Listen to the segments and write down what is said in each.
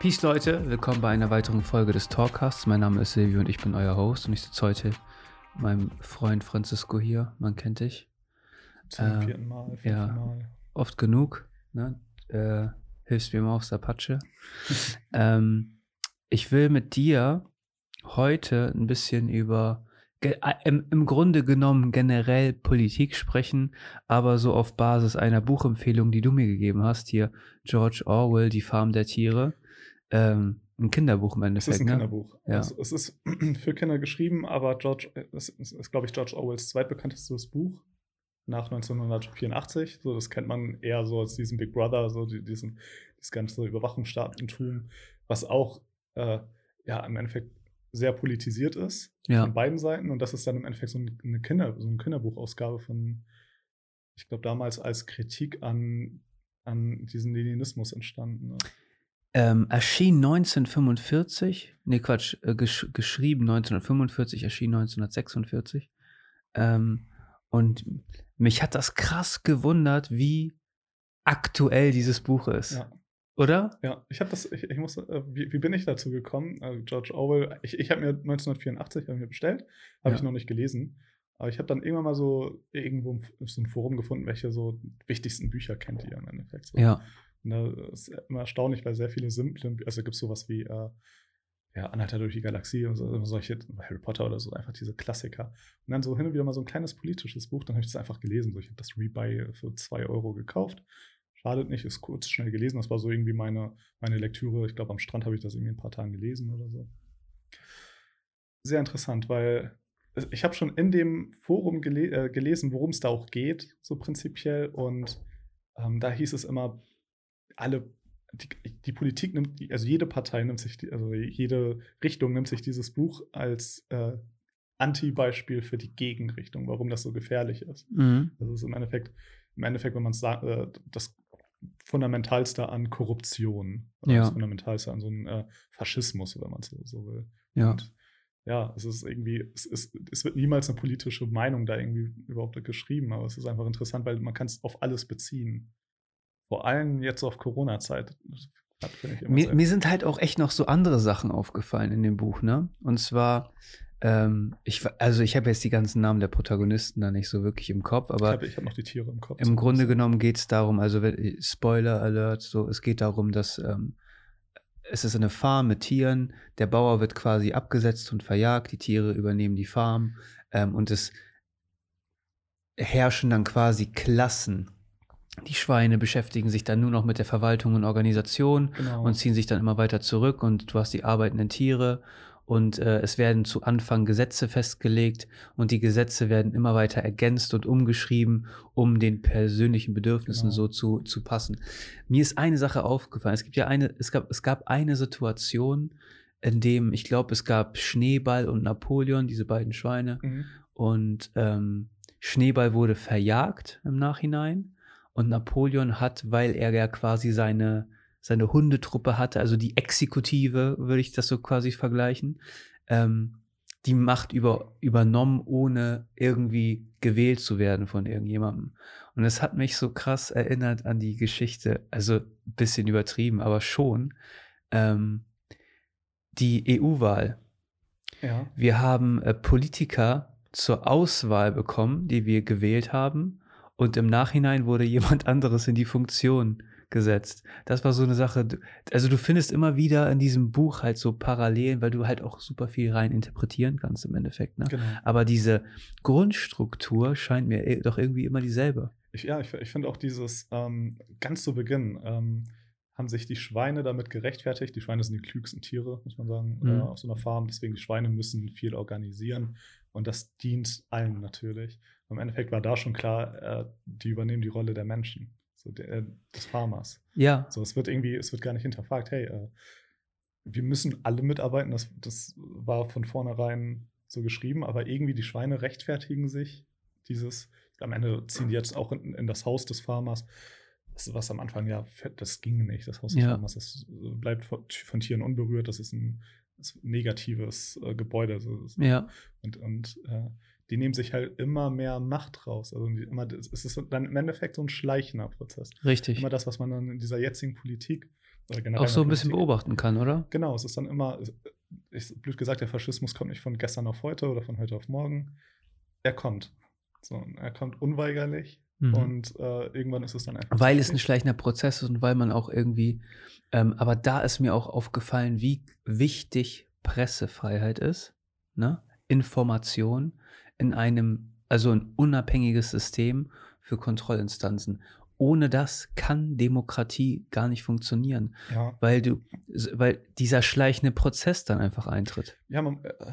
Peace Leute, willkommen bei einer weiteren Folge des Talkcasts. Mein Name ist Silvio und ich bin euer Host und ich sitze heute mit meinem Freund Francisco hier. Man kennt dich. Zum Äh, vierten Mal, ja. Mal. Oft genug. Ne? Äh, hilfst mir immer aufs Apache. ähm, ich will mit dir heute ein bisschen über äh, im, im Grunde genommen generell Politik sprechen, aber so auf Basis einer Buchempfehlung, die du mir gegeben hast, hier George Orwell, Die Farm der Tiere. Ähm, ein Kinderbuch im Es ist Endeffekt, ein ne? Kinderbuch. Ja. Also, es ist für Kinder geschrieben, aber George, es ist, ist glaube ich, George Orwells zweitbekanntestes Buch nach 1984. So, das kennt man eher so als diesen Big Brother, so die, diesen, dieses ganze Überwachungsstaatentum, was auch äh, ja im Endeffekt sehr politisiert ist Ja. von beiden Seiten. Und das ist dann im Endeffekt so ein- eine Kinder, so eine Kinderbuchausgabe von, ich glaube, damals als Kritik an, an diesen Leninismus entstanden. Ne? Ähm, erschien 1945, nee Quatsch, äh, gesch geschrieben 1945, erschien 1946. Ähm, und mich hat das krass gewundert, wie aktuell dieses Buch ist. Ja. Oder? Ja, ich habe das, ich, ich muss, äh, wie, wie bin ich dazu gekommen? Also George Orwell, ich, ich habe mir 1984 hab mir bestellt, habe Ja. ich noch nicht gelesen. Aber ich habe dann irgendwann mal so irgendwo so ein Forum gefunden, welche so wichtigsten Bücher kennt ihr im Endeffekt. So. Ja. Und da ist immer erstaunlich, weil sehr viele simple, also gibt es sowas wie äh, ja, Anhalter durch die Galaxie und so, solche, Harry Potter oder so, einfach diese Klassiker. Und dann so hin und wieder mal so ein kleines politisches Buch, dann habe ich das einfach gelesen. So, ich habe das Rebuy für 2 Euro gekauft. Schadet nicht, ist kurz, schnell gelesen. Das war so irgendwie meine, meine Lektüre. Ich glaube, am Strand habe ich das irgendwie in ein paar Tagen gelesen oder so. Sehr interessant, weil ich habe schon in dem Forum gele äh, gelesen, worum es da auch geht, so prinzipiell. Und ähm, da hieß es immer, alle, die, die Politik nimmt, also jede Partei nimmt sich, die, also jede Richtung nimmt sich dieses Buch als äh, Anti-Beispiel für die Gegenrichtung, warum das so gefährlich ist. Mhm. Das ist im Endeffekt, im Endeffekt, wenn man es sagt, äh, das Fundamentalste an Korruption. Ja. Das Fundamentalste an so einem äh, Faschismus, wenn man es so, so will. Ja. Und ja, es ist irgendwie, es, ist, es wird niemals eine politische Meinung da irgendwie überhaupt geschrieben, aber es ist einfach interessant, weil man kann es auf alles beziehen. Vor allem jetzt auf Corona-Zeit. Mir, mir sind halt auch echt noch so andere Sachen aufgefallen in dem Buch, ne? Und zwar, ähm, ich, also ich habe jetzt die ganzen Namen der Protagonisten da nicht so wirklich im Kopf, ich aber habe ich hab noch die Tiere im Kopf. Im Grunde genommen geht es darum, also wenn- Spoiler Alert, so es geht darum, dass ähm, es ist eine Farm mit Tieren, der Bauer wird quasi abgesetzt und verjagt, die Tiere übernehmen die Farm ähm, und es herrschen dann quasi Klassen. Die Schweine beschäftigen sich dann nur noch mit der Verwaltung und Organisation Genau. und ziehen sich dann immer weiter zurück und du hast die arbeitenden Tiere und äh, es werden zu Anfang Gesetze festgelegt und die Gesetze werden immer weiter ergänzt und umgeschrieben, um den persönlichen Bedürfnissen Genau. so zu, zu passen. Mir ist eine Sache aufgefallen. Es gibt ja eine, es gab, es gab eine Situation, in dem, ich glaube, es gab Schneeball und Napoleon, diese beiden Schweine, Mhm. und ähm, Schneeball wurde verjagt im Nachhinein. Und Napoleon hat, weil er ja quasi seine, seine Hundetruppe hatte, also die Exekutive, würde ich das so quasi vergleichen, ähm, die Macht über, übernommen, ohne irgendwie gewählt zu werden von irgendjemandem. Und es hat mich so krass erinnert an die Geschichte, also ein bisschen übertrieben, aber schon, ähm, die EU-Wahl. Ja. Wir haben äh, Politiker zur Auswahl bekommen, die wir gewählt haben. Und im Nachhinein wurde jemand anderes in die Funktion gesetzt. Das war so eine Sache. Also du findest immer wieder in diesem Buch halt so Parallelen, weil du halt auch super viel rein interpretieren kannst im Endeffekt. Ne? Genau. Aber diese Grundstruktur scheint mir eh- doch irgendwie immer dieselbe. Ich, ja, ich, ich finde auch dieses ähm, ganz zu Beginn ähm, haben sich die Schweine damit gerechtfertigt. Die Schweine sind die klügsten Tiere, muss man sagen, Mhm. äh, auf so einer Farm. Deswegen die Schweine müssen viel organisieren und das dient allen natürlich. Im Endeffekt war da schon klar, äh, die übernehmen die Rolle der Menschen, so der, äh, des Farmers. Ja, So, es wird irgendwie, es wird gar nicht hinterfragt, hey, äh, wir müssen alle mitarbeiten. Das, das war von vornherein so geschrieben, aber irgendwie die Schweine rechtfertigen sich dieses, am Ende ziehen die jetzt auch in, in das Haus des Farmers. Das, was am Anfang ja, das ging nicht, das Haus des Ja. Farmers, das äh, bleibt von, von Tieren unberührt, das ist ein, das ist ein negatives äh, Gebäude. So, so. ja, Und, und äh, die nehmen sich halt immer mehr Macht raus. Also immer, es ist dann im Endeffekt so ein schleichender Prozess richtig. immer das, was man dann in dieser jetzigen Politik auch so ein bisschen beobachten kann, oder? Genau, es ist dann immer, ich, blöd gesagt, der Faschismus kommt nicht von gestern auf heute oder von heute auf morgen. Er kommt. So, er kommt unweigerlich mhm. und äh, irgendwann ist es dann einfach. Weil es ein schleichender Prozess ist und weil man auch irgendwie, ähm, aber da ist mir auch aufgefallen, wie wichtig Pressefreiheit ist, ne? Information in einem, also ein unabhängiges System für Kontrollinstanzen. Ohne das kann Demokratie gar nicht funktionieren, ja. weil du, weil dieser schleichende Prozess dann einfach eintritt. Ja, man, äh,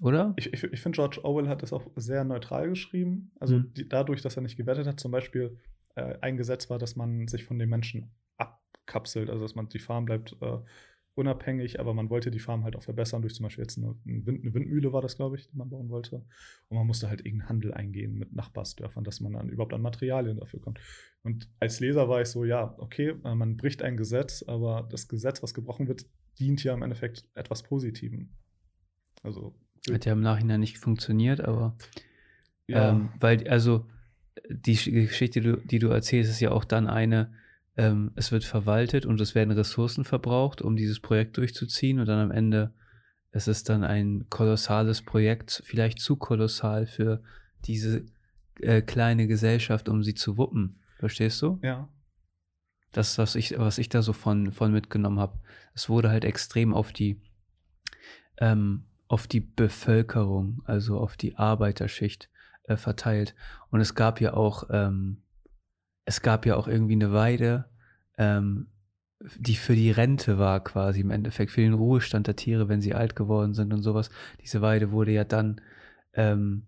oder? Ich, ich, ich finde, George Orwell hat das auch sehr neutral geschrieben. Also mhm. die, dadurch, dass er nicht gewertet hat, zum Beispiel äh, ein Gesetz war, dass man sich von den Menschen abkapselt, also dass man die Farm bleibt äh, unabhängig, aber man wollte die Farm halt auch verbessern durch zum Beispiel jetzt eine, eine Windmühle war das, glaube ich, die man bauen wollte. Und man musste halt irgendeinen Handel eingehen mit Nachbarsdörfern, dass man dann überhaupt an Materialien dafür kommt. Und als Leser war ich so, ja, okay, äh, man bricht ein Gesetz, aber das Gesetz, was gebrochen wird, dient ja im Endeffekt etwas Positivem. Also hat ja im Nachhinein nicht funktioniert, aber ja. ähm, weil, also die Geschichte, die du, die du erzählst, ist ja auch dann eine, ähm, es wird verwaltet und es werden Ressourcen verbraucht, um dieses Projekt durchzuziehen und dann am Ende es ist dann ein kolossales Projekt, vielleicht zu kolossal für diese äh, kleine Gesellschaft, um sie zu wuppen. Verstehst du? Ja. Das, was ich, was ich da so von, von mitgenommen habe. Es wurde halt extrem auf die ähm, auf die Bevölkerung, also auf die Arbeiterschicht äh, verteilt. Und es gab ja auch, ähm, es gab ja auch irgendwie eine Weide, ähm, die für die Rente war quasi im Endeffekt, für den Ruhestand der Tiere, wenn sie alt geworden sind und sowas. Diese Weide wurde ja dann ähm,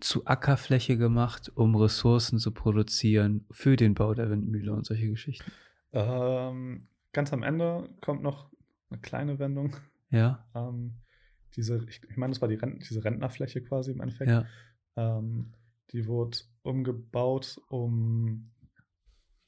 zu Ackerfläche gemacht, um Ressourcen zu produzieren für den Bau der Windmühle und solche Geschichten. Ähm, ganz am Ende kommt noch eine kleine Wendung. Ja. Ähm, diese, ich, ich meine, das war die Rent, diese Rentnerfläche quasi im Endeffekt. Ja. Ähm, die wurde umgebaut, um,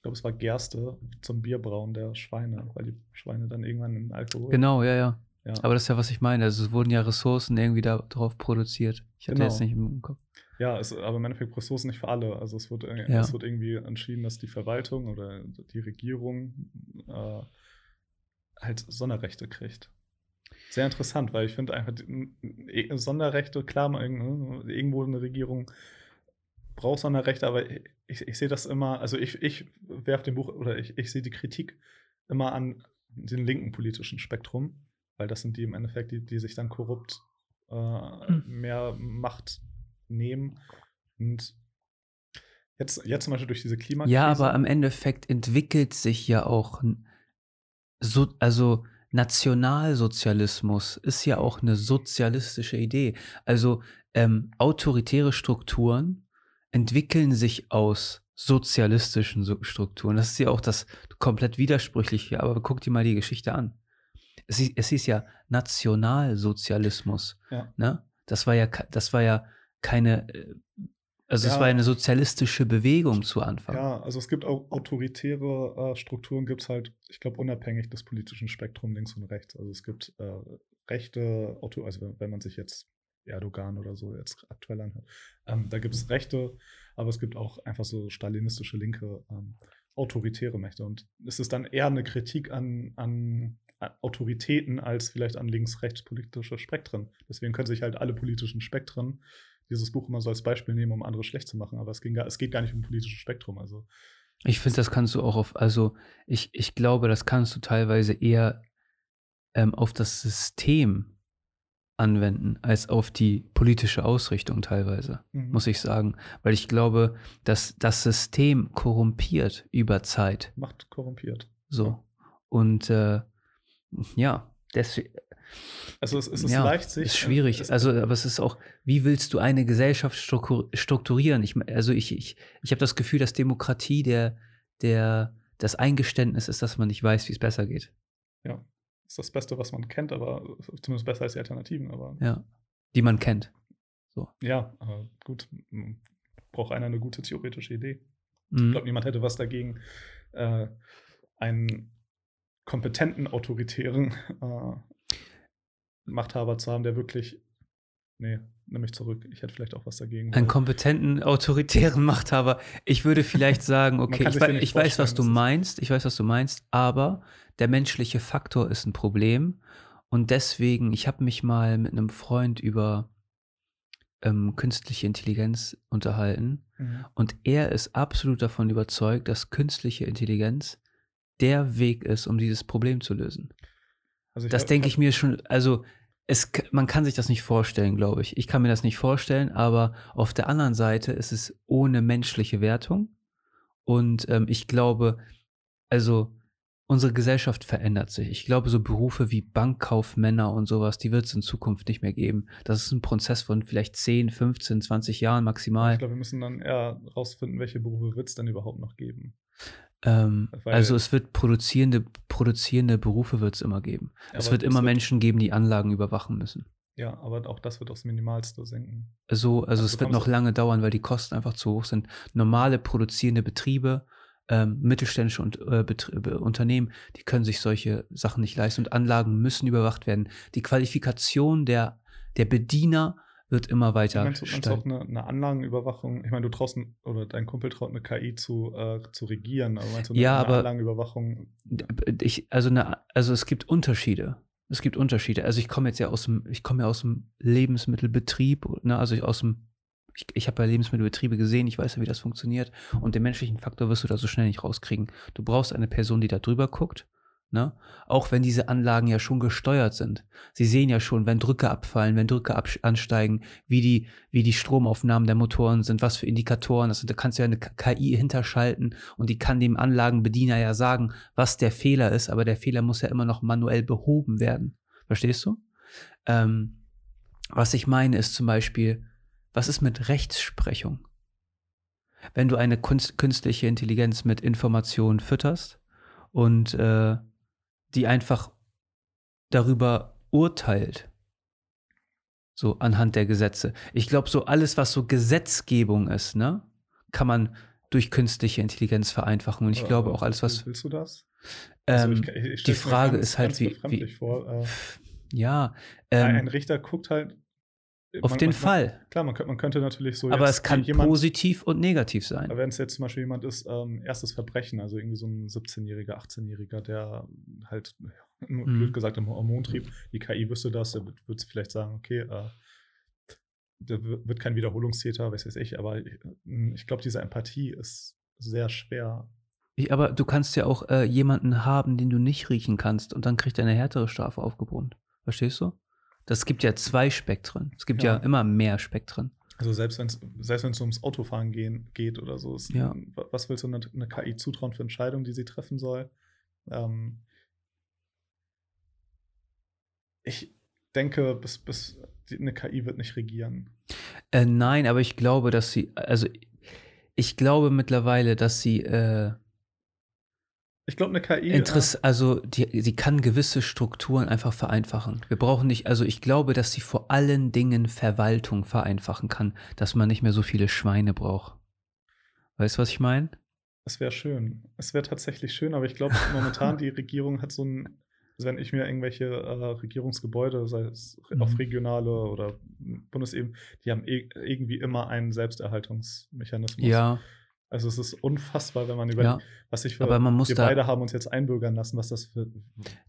glaube, es war Gerste zum Bierbrauen der Schweine, weil die Schweine dann irgendwann in Alkohol. Genau, ja, ja. ja. Aber das ist ja, was ich meine. Also es wurden ja Ressourcen irgendwie darauf produziert. Ich hatte genau. jetzt nicht im Kopf. Ja, es, aber im Endeffekt Ressourcen nicht für alle. Also es wird, ja. es wird irgendwie entschieden, dass die Verwaltung oder die Regierung äh, halt Sonderrechte kriegt. Sehr interessant, weil ich finde einfach e, Sonderrechte, klar, irgendwo eine Regierung braucht Sonderrechte, aber ich, ich sehe das immer, also ich, ich werfe dem Buch oder ich, ich sehe die Kritik immer an den linken politischen Spektrum, weil das sind die im Endeffekt, die, die sich dann korrupt äh, hm. mehr Macht nehmen. Und jetzt, jetzt zum Beispiel durch diese Klimakrise. Ja, aber am Endeffekt entwickelt sich ja auch so, also Nationalsozialismus ist ja auch eine sozialistische Idee. Also ähm, autoritäre Strukturen entwickeln sich aus sozialistischen Strukturen. Das ist ja auch das komplett widersprüchliche. Aber guck dir mal die Geschichte an. Es, es hieß ja Nationalsozialismus. Ja. Ne? Das war ja, das war ja keine äh, also ja, es war eine sozialistische Bewegung zu Anfang. Ja, also es gibt auch autoritäre äh, Strukturen, gibt es halt, ich glaube, unabhängig des politischen Spektrums links und rechts. Also es gibt äh, rechte, also wenn man sich jetzt Erdogan oder so jetzt aktuell anhört, ähm, da gibt es rechte, aber es gibt auch einfach so stalinistische linke ähm, autoritäre Mächte. Und es ist dann eher eine Kritik an, an Autoritäten als vielleicht an links-rechts politische Spektren. Deswegen können sich halt alle politischen Spektren dieses Buch immer so als Beispiel nehmen, um andere schlecht zu machen. Aber es, ging es geht gar nicht um politisches Spektrum. Also ich finde, das kannst du auch auf, also ich, ich glaube, das kannst du teilweise eher ähm, auf das System anwenden, als auf die politische Ausrichtung teilweise, mhm. muss ich sagen. Weil ich glaube, dass das System korrumpiert über Zeit. Macht korrumpiert. So. Und äh, ja, deswegen, also es, es ist ja, leicht sich. Ist schwierig. Also, aber es ist auch, wie willst du eine Gesellschaft strukturieren? Ich, also ich, ich, ich habe das Gefühl, dass Demokratie der, der, das Eingeständnis ist, dass man nicht weiß, wie es besser geht. Ja. Das ist das Beste, was man kennt, aber zumindest besser als die Alternativen, aber. Ja. Die man kennt. So. Ja, aber gut. Braucht einer eine gute theoretische Idee. Mhm. Ich glaube, niemand hätte was dagegen, äh, einen kompetenten autoritären äh, Machthaber zu haben, der wirklich, nee, nehme ich zurück. Ich hätte vielleicht auch was dagegen. Einen kompetenten, autoritären Machthaber. Ich würde vielleicht sagen, okay, ich, we ich weiß, was du meinst, ich weiß, was du meinst, aber der menschliche Faktor ist ein Problem. Und deswegen, ich habe mich mal mit einem Freund über ähm, künstliche Intelligenz unterhalten. Mhm. Und er ist absolut davon überzeugt, dass künstliche Intelligenz der Weg ist, um dieses Problem zu lösen. Also das denke ich mir schon, also es, man kann sich das nicht vorstellen, glaube ich. Ich kann mir das nicht vorstellen, aber auf der anderen Seite ist es ohne menschliche Wertung. Und ähm, ich glaube, also unsere Gesellschaft verändert sich. Ich glaube, so Berufe wie Bankkaufmänner und sowas, die wird es in Zukunft nicht mehr geben. Das ist ein Prozess von vielleicht 10, 15, 20 Jahren maximal. Ich glaube, wir müssen dann eher rausfinden, welche Berufe wird es denn überhaupt noch geben. Ähm, also es wird produzierende, produzierende Berufe wird es immer geben. Es wird immer wird Menschen geben, die Anlagen überwachen müssen. Ja, aber auch das wird aufs Minimalste senken. So, also, also es wird noch lange dauern, weil die Kosten einfach zu hoch sind. Normale produzierende Betriebe, ähm, mittelständische und, äh, Betriebe, Unternehmen, die können sich solche Sachen nicht leisten und Anlagen müssen überwacht werden. Die Qualifikation der, der Bediener wird immer weiter meinst du, meinst du auch eine, eine, Anlagenüberwachung? Ich meine, du traust oder dein Kumpel traut eine KI zu, äh, zu regieren, aber meinst du eine, ja, eine aber Anlagenüberwachung? Ich, also, eine, also es gibt Unterschiede. Es gibt Unterschiede. Also ich komme jetzt ja aus dem, ich komme ja aus dem Lebensmittelbetrieb, ne? also aus dem, ich, ich habe ja Lebensmittelbetriebe gesehen, ich weiß ja, wie das funktioniert. Und den menschlichen Faktor wirst du da so schnell nicht rauskriegen. Du brauchst eine Person, die da drüber guckt Ne? Auch wenn diese Anlagen ja schon gesteuert sind. Sie sehen ja schon, wenn Drücke abfallen, wenn Drücke ansteigen, wie die, wie die Stromaufnahmen der Motoren sind, was für Indikatoren das. Da kannst du ja eine KI hinterschalten und die kann dem Anlagenbediener ja sagen, was der Fehler ist, aber der Fehler muss ja immer noch manuell behoben werden. Verstehst du? Ähm, was ich meine ist zum Beispiel, was ist mit Rechtsprechung? Wenn du eine künstliche Intelligenz mit Informationen fütterst und äh, die einfach darüber urteilt. So anhand der Gesetze. Ich glaube, so alles, was so Gesetzgebung ist, ne, kann man durch künstliche Intelligenz vereinfachen. Und ich glaube auch alles, was. Willst du das? Ähm, also ich, ich die Frage ganz, ist halt, wie. wie vor, äh, ja. Ähm, ein Richter guckt halt auf man, den man, Fall. Klar, man könnte, man könnte natürlich so. Aber es kann jemand, positiv und negativ sein. Aber wenn es jetzt zum Beispiel jemand ist, ähm, erstes Verbrechen, also irgendwie so ein 17-Jähriger, 18-Jähriger, der halt, mhm. blöd gesagt, im Hormontrieb, die KI wüsste das, der würde vielleicht sagen, okay, äh, der wird kein Wiederholungstäter, weiß weiß ich, aber ich, ich glaube, diese Empathie ist sehr schwer. Ich, aber du kannst ja auch äh, jemanden haben, den du nicht riechen kannst und dann kriegt er eine härtere Strafe aufgebrummt. Verstehst du? Das gibt ja zwei Spektren. Es gibt ja, ja immer mehr Spektren. Also selbst wenn es selbst wenn's ums Autofahren gehen, geht oder so, ist, ja. was willst du eine, eine, KI zutrauen für Entscheidungen, die sie treffen soll? Ähm ich denke, bis, bis eine KI wird nicht regieren. Äh, nein, aber ich glaube, dass sie, also ich glaube mittlerweile, dass sie äh, ich glaube, eine KI. Interess also, die, die kann gewisse Strukturen einfach vereinfachen. Wir brauchen nicht, also ich glaube, dass sie vor allen Dingen Verwaltung vereinfachen kann, dass man nicht mehr so viele Schweine braucht. Weißt du, was ich meine? Es wäre schön. Es wäre tatsächlich schön, aber ich glaube, momentan die Regierung hat so ein, also wenn ich mir irgendwelche äh, Regierungsgebäude, sei es mhm. auf regionale oder Bundesebene, die haben e irgendwie immer einen Selbsterhaltungsmechanismus. Ja. Also es ist unfassbar, wenn man überlegt, ja, was ich für aber man muss wir beide haben uns jetzt einbürgern lassen, was das für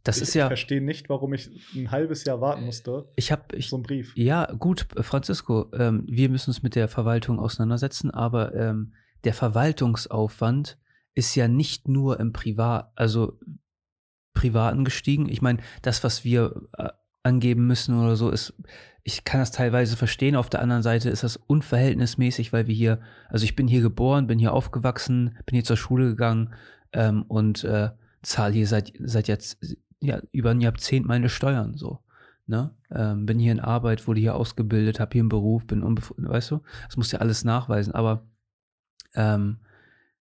Das ich ist ja Ich verstehe nicht, warum ich ein halbes Jahr warten musste. Ich habe so einen Brief. Ja, gut, Francisco, ähm, wir müssen uns mit der Verwaltung auseinandersetzen, aber ähm, der Verwaltungsaufwand ist ja nicht nur im Privat, also privaten gestiegen. Ich meine, das, was wir äh, angeben müssen oder so, ist ich kann das teilweise verstehen. Auf der anderen Seite ist das unverhältnismäßig, weil wir hier, also ich bin hier geboren, bin hier aufgewachsen, bin hier zur Schule gegangen ähm, und äh, zahle hier seit, seit jetzt ja, über ein Jahrzehnt meine Steuern so. Ne? Ähm, bin hier in Arbeit, wurde hier ausgebildet, habe hier einen Beruf, bin unbefriedigt, weißt du? Das muss ja alles nachweisen, aber ähm,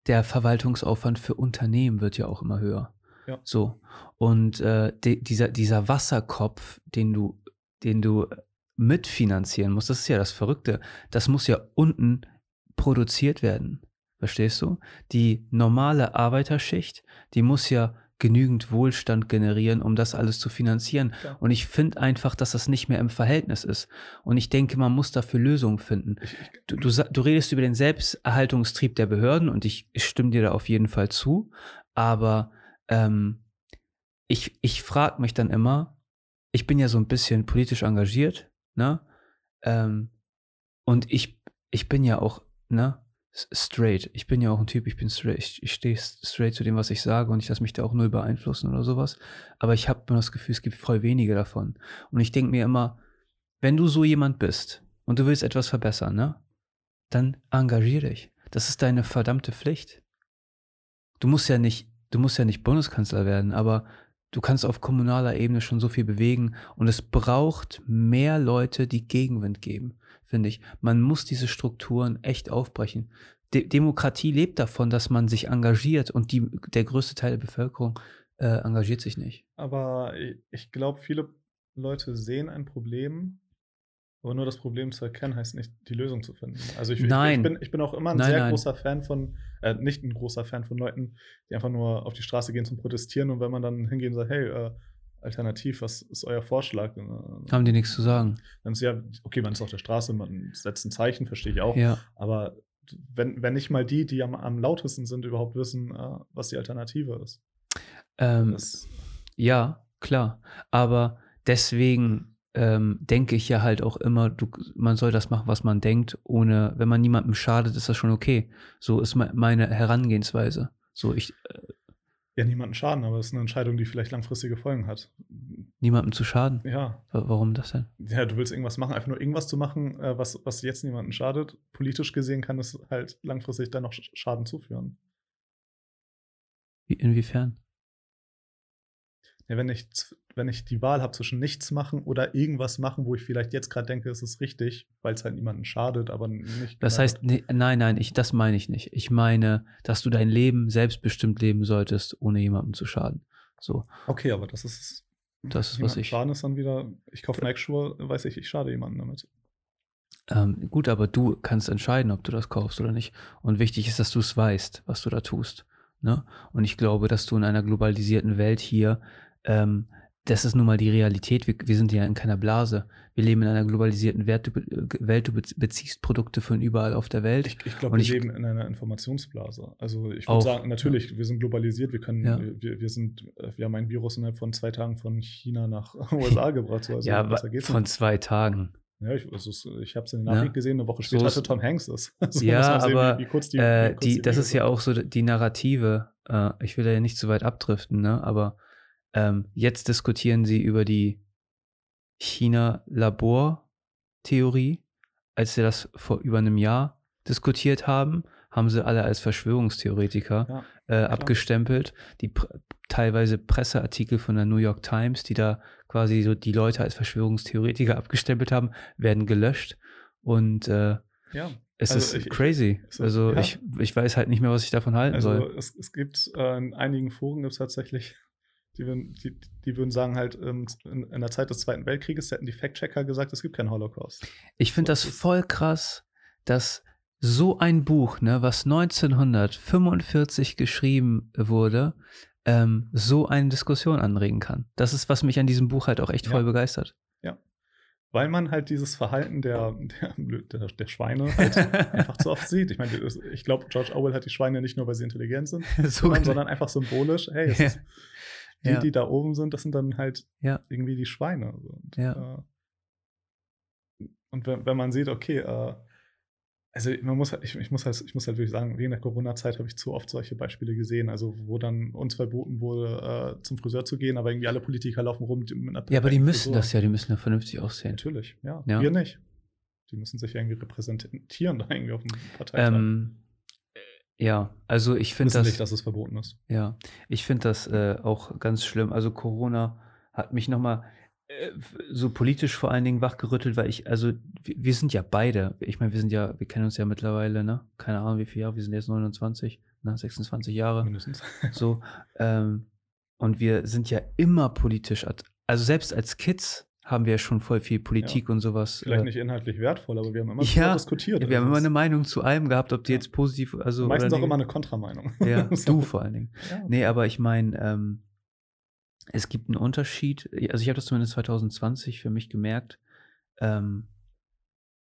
der Verwaltungsaufwand für Unternehmen wird ja auch immer höher. Ja. So. Und äh, de, dieser, dieser Wasserkopf, den du, den du mitfinanzieren muss, das ist ja das Verrückte, das muss ja unten produziert werden. Verstehst du? Die normale Arbeiterschicht, die muss ja genügend Wohlstand generieren, um das alles zu finanzieren. Klar. Und ich finde einfach, dass das nicht mehr im Verhältnis ist. Und ich denke, man muss dafür Lösungen finden. Du, du, du redest über den Selbsterhaltungstrieb der Behörden und ich, ich stimme dir da auf jeden Fall zu. Aber ähm, ich, ich frage mich dann immer, ich bin ja so ein bisschen politisch engagiert, ne? Ähm, und ich, ich bin ja auch, ne? Straight. Ich bin ja auch ein Typ, ich bin straight. Ich, ich stehe straight zu dem, was ich sage und ich lasse mich da auch null beeinflussen oder sowas. Aber ich habe immer das Gefühl, es gibt voll wenige davon. Und ich denke mir immer, wenn du so jemand bist und du willst etwas verbessern, ne? Dann engagier dich. Das ist deine verdammte Pflicht. Du musst ja nicht, du musst ja nicht Bundeskanzler werden, aber du kannst auf kommunaler Ebene schon so viel bewegen und es braucht mehr Leute, die Gegenwind geben, finde ich. Man muss diese Strukturen echt aufbrechen. De Demokratie lebt davon, dass man sich engagiert und die, der größte Teil der Bevölkerung äh, engagiert sich nicht. aber ich, ich glaube, viele Leute sehen ein Problem, aber nur das Problem zu erkennen, heißt nicht, die Lösung zu finden. Also ich, Nein. ich, ich, bin, ich bin auch immer ein Nein, sehr nein. großer Fan von, äh, nicht ein großer Fan von Leuten, die einfach nur auf die Straße gehen zum Protestieren und wenn man dann hingeht und sagt, hey, äh, alternativ, was ist euer Vorschlag? Äh, Haben die nichts zu sagen. Dann ist ja, okay, man ist auf der Straße, man setzt ein Zeichen, verstehe ich auch. Ja. Aber wenn, wenn nicht mal die, die am, am lautesten sind, überhaupt wissen, äh, was die Alternative ist. Ähm, Ja, klar. Aber deswegen ähm, denke ich ja halt auch immer, du, man soll das machen, was man denkt, ohne, wenn man niemandem schadet, ist das schon okay. So ist me meine Herangehensweise. So, ich, äh, ja, niemanden schaden, aber es ist eine Entscheidung, die vielleicht langfristige Folgen hat. niemandem zu schaden. Ja, Wa- Warum das denn? ja, du willst irgendwas machen, einfach nur irgendwas zu machen, äh, was, was jetzt niemanden schadet. Politisch gesehen kann es halt langfristig dann noch Sch- Schaden zuführen. Wie, inwiefern? Ja, wenn, ich, wenn ich die Wahl habe zwischen nichts machen oder irgendwas machen, wo ich vielleicht jetzt gerade denke, es ist richtig, weil es halt niemanden schadet, aber nicht. Das heißt, nee, nein, nein, ich, das meine ich nicht. Ich meine, dass du dein Leben selbstbestimmt leben solltest, ohne jemandem zu schaden. So, Okay, aber das ist. Das ist, was ich- Schaden ist dann wieder, ich kaufe Nike-Schuhe, weiß ich, ich schade jemandem damit. Ähm, gut, aber du kannst entscheiden, ob du das kaufst oder nicht. Und wichtig ist, dass du es weißt, was du da tust. Ne? Und ich glaube, dass du in einer globalisierten Welt hier, ähm, das ist nun mal die Realität. Wir, wir sind ja in keiner Blase. Wir leben in einer globalisierten Welt. Du, be- äh, Welt. du be- beziehst Produkte von überall auf der Welt. Ich, ich glaube, wir ich- leben in einer Informationsblase. Also ich würde sagen, natürlich, wir sind globalisiert, wir können, Ja. wir, wir sind, äh, wir haben ein Virus innerhalb von zwei Tagen von China nach USA gebracht. So, also ja, von nicht. zwei Tagen. Ja, ich, also, ich habe es in den Ja. Nachrichten gesehen, eine Woche später ist- hatte Tom Hanks es. Also Ja, sehen, aber, wie, wie die, äh, kurz die, das ist ja auch so die Narrative. Äh, ich will da ja nicht zu weit abdriften, ne? aber ähm, jetzt diskutieren sie über die China-Labor-Theorie. Als sie das vor über einem Jahr diskutiert haben, haben sie alle als Verschwörungstheoretiker Ja, äh, abgestempelt. Die pr teilweise Presseartikel von der New York Times, die da quasi so die Leute als Verschwörungstheoretiker abgestempelt haben, werden gelöscht. Und äh, ja. es Also ist ich- ich- crazy. ist- also ja. ich, ich weiß halt nicht mehr, was ich davon halten Also soll. es, es gibt äh, in einigen Foren gibt es tatsächlich, die, würden- die, die würden sagen halt, ähm, in, in der Zeit des Zweiten Weltkrieges hätten die Fact-Checker gesagt, es gibt keinen Holocaust. Ich finde das voll krass, dass so ein Buch, ne, was 1945 geschrieben wurde, ähm, so eine Diskussion anregen kann. Das ist, was mich an diesem Buch halt auch echt Ja. voll begeistert. Weil man halt dieses Verhalten der, der, der, der Schweine halt einfach zu oft sieht. Ich meine, ich glaube, George Orwell hat die Schweine nicht nur, weil sie intelligent sind, so sondern, sondern einfach symbolisch, hey, es Ja. ist, die, Ja. die da oben sind, das sind dann halt Ja. irgendwie die Schweine. Und, Ja. äh, und wenn, wenn man sieht, okay, äh, also man muss halt, ich, ich muss halt, ich muss halt wirklich sagen, wegen der Corona-Zeit habe ich zu oft solche Beispiele gesehen, also wo dann uns verboten wurde, äh, zum Friseur zu gehen, aber irgendwie alle Politiker laufen rum mit einer Ja, aber die müssen Frisur. das ja, die müssen ja vernünftig aussehen. Natürlich, ja. Ja. Wir nicht. Die müssen sich irgendwie repräsentieren da irgendwie auf dem Parteitag. Ähm, ja, also ich finde das. nicht, dass es verboten ist. Ja, ich finde das äh, auch ganz schlimm. Also Corona hat mich nochmal äh, so politisch vor allen Dingen wachgerüttelt, weil ich, also wir, wir sind ja beide, ich meine, wir sind ja, wir kennen uns ja mittlerweile, ne? Keine Ahnung, wie viele Jahre, wir sind jetzt 29, ne? 26 Jahre, Mindestens. so. Ähm, und wir sind ja immer politisch, also selbst als Kids haben wir ja schon voll viel Politik und sowas. Vielleicht äh, nicht inhaltlich wertvoll, aber wir haben immer Ja, diskutiert. ja, wir haben Also immer es eine Meinung zu allem gehabt, ob die Ja. jetzt positiv, also ist Meistens auch immer eine Kontrameinung. Ja, So. du vor allen Dingen. Ja. Nee, aber ich meine, ähm, es gibt einen Unterschied, also ich habe das zumindest 2020 für mich gemerkt, ähm,